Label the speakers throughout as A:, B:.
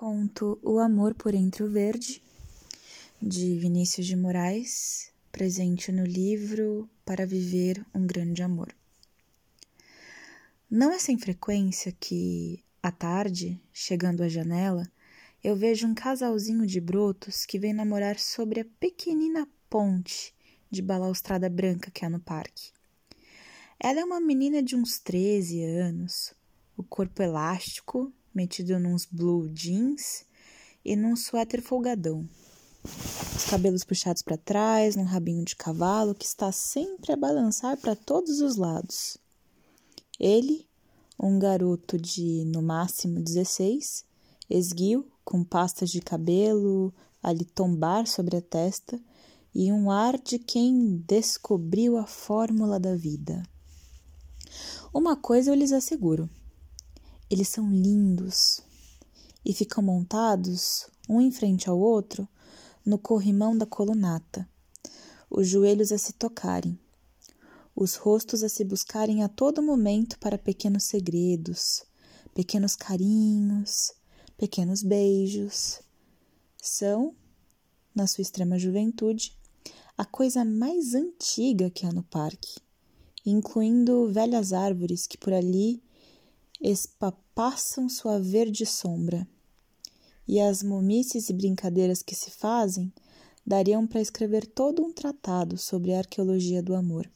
A: Conto O Amor por Entre o Verde, de Vinícius de Moraes, presente no livro Para Viver um Grande Amor. Não é sem frequência que, à tarde, chegando à janela, eu vejo um casalzinho de brotos que vem namorar sobre a pequenina ponte de balaustrada branca que há no parque. Ela é uma menina de uns 13 anos, o corpo elástico, metido nos blue jeans e num suéter folgadão. Os cabelos puxados para trás, num rabinho de cavalo que está sempre a balançar para todos os lados. Ele, um garoto de no máximo 16, esguio, com pastas de cabelo a lhe tombar sobre a testa e um ar de quem descobriu a fórmula da vida. Uma coisa eu lhes asseguro: eles são lindos e ficam montados, um em frente ao outro, no corrimão da colunata, os joelhos a se tocarem, os rostos a se buscarem a todo momento para pequenos segredos, pequenos carinhos, pequenos beijos. São, na sua extrema juventude, a coisa mais antiga que há no parque, incluindo velhas árvores que por ali espapassam sua verde sombra. E as momices e brincadeiras que se fazem dariam para escrever todo um tratado sobre a arqueologia do amor,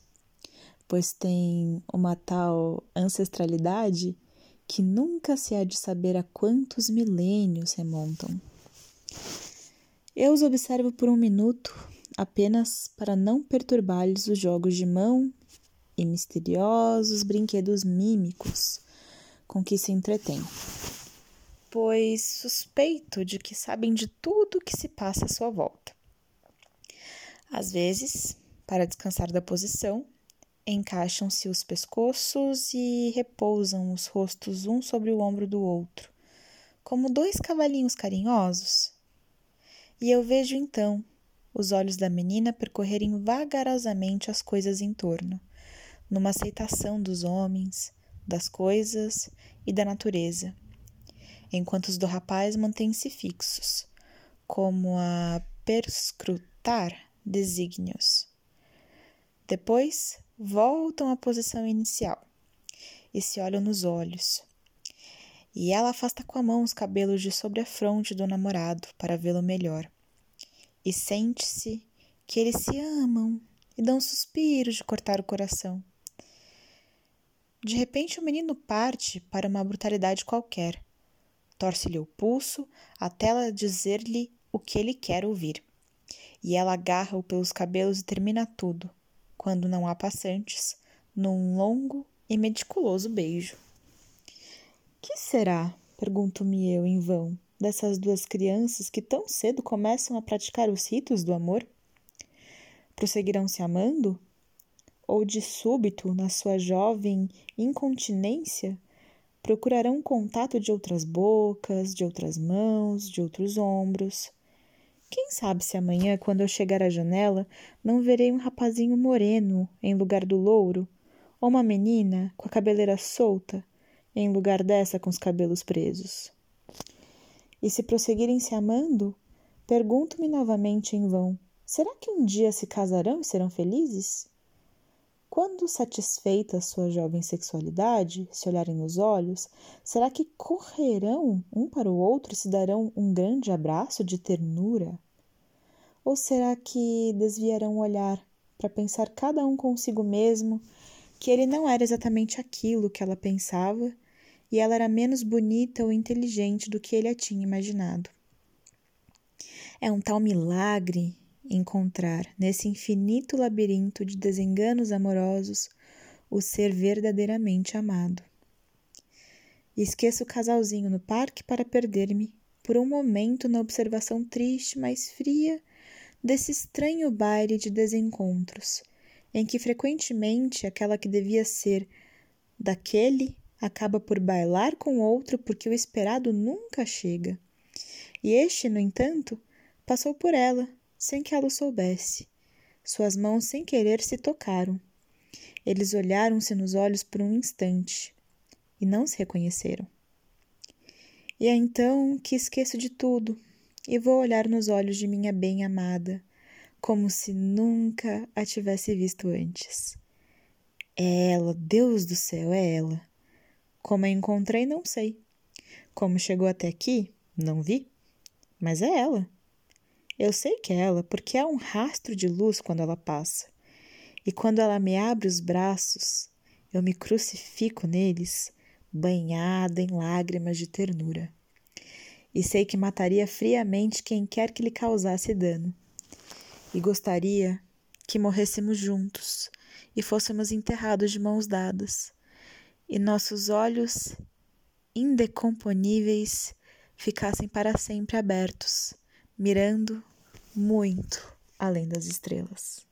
A: pois tem uma tal ancestralidade que nunca se há de saber a quantos milênios remontam. Eu os observo por um minuto, apenas para não perturbar-lhes os jogos de mão e misteriosos brinquedos mímicos com que se entretém, pois suspeito de que sabem de tudo o que se passa à sua volta. Às vezes, para descansar da posição, encaixam-se os pescoços e repousam os rostos um sobre o ombro do outro, como dois cavalinhos carinhosos. E eu vejo então os olhos da menina percorrerem vagarosamente as coisas em torno, numa aceitação dos homens, das coisas e da natureza, enquanto os do rapaz mantêm-se fixos, como a perscrutar desígnios. Depois voltam à posição inicial e se olham nos olhos. E ela afasta com a mão os cabelos de sobre a fronte do namorado para vê-lo melhor. E sente-se que eles se amam e dão suspiros de cortar o coração. De repente, o menino parte para uma brutalidade qualquer. Torce-lhe o pulso até ela dizer-lhe o que ele quer ouvir. E ela agarra-o pelos cabelos e termina tudo, quando não há passantes, num longo e meticuloso beijo. Que será, pergunto-me eu em vão, dessas duas crianças que tão cedo começam a praticar os ritos do amor? Prosseguirão se amando? Ou de súbito, na sua jovem incontinência, procurarão contato de outras bocas, de outras mãos, de outros ombros. Quem sabe se amanhã, quando eu chegar à janela, não verei um rapazinho moreno em lugar do louro, ou uma menina com a cabeleira solta em lugar dessa com os cabelos presos. E se prosseguirem se amando, pergunto-me novamente em vão: será que um dia se casarão e serão felizes? Quando satisfeita sua jovem sexualidade, se olharem nos olhos, será que correrão um para o outro e se darão um grande abraço de ternura? Ou será que desviarão o olhar para pensar cada um consigo mesmo que ele não era exatamente aquilo que ela pensava e ela era menos bonita ou inteligente do que ele a tinha imaginado? É um tal milagre encontrar nesse infinito labirinto de desenganos amorosos o ser verdadeiramente amado. esqueço o casalzinho no parque para perder-me por um momento na observação triste, mas fria desse estranho baile de desencontros, em que frequentemente aquela que devia ser daquele acaba por bailar com outro porque o esperado nunca chega. E este, no entanto, passou por ela sem que ela o soubesse. Suas mãos, sem querer, se tocaram. Eles olharam-se nos olhos por um instante e não se reconheceram. E é então que esqueço de tudo e vou olhar nos olhos de minha bem-amada, como se nunca a tivesse visto antes. É ela, Deus do céu, é ela. Como a encontrei, não sei. Como chegou até aqui, não vi. Mas é ela. Eu sei que é ela, porque há um rastro de luz quando ela passa. E quando ela me abre os braços, eu me crucifico neles, banhada em lágrimas de ternura. E sei que mataria friamente quem quer que lhe causasse dano. E gostaria que morrêssemos juntos e fôssemos enterrados de mãos dadas, e nossos olhos indecomponíveis ficassem para sempre abertos, mirando muito além das estrelas.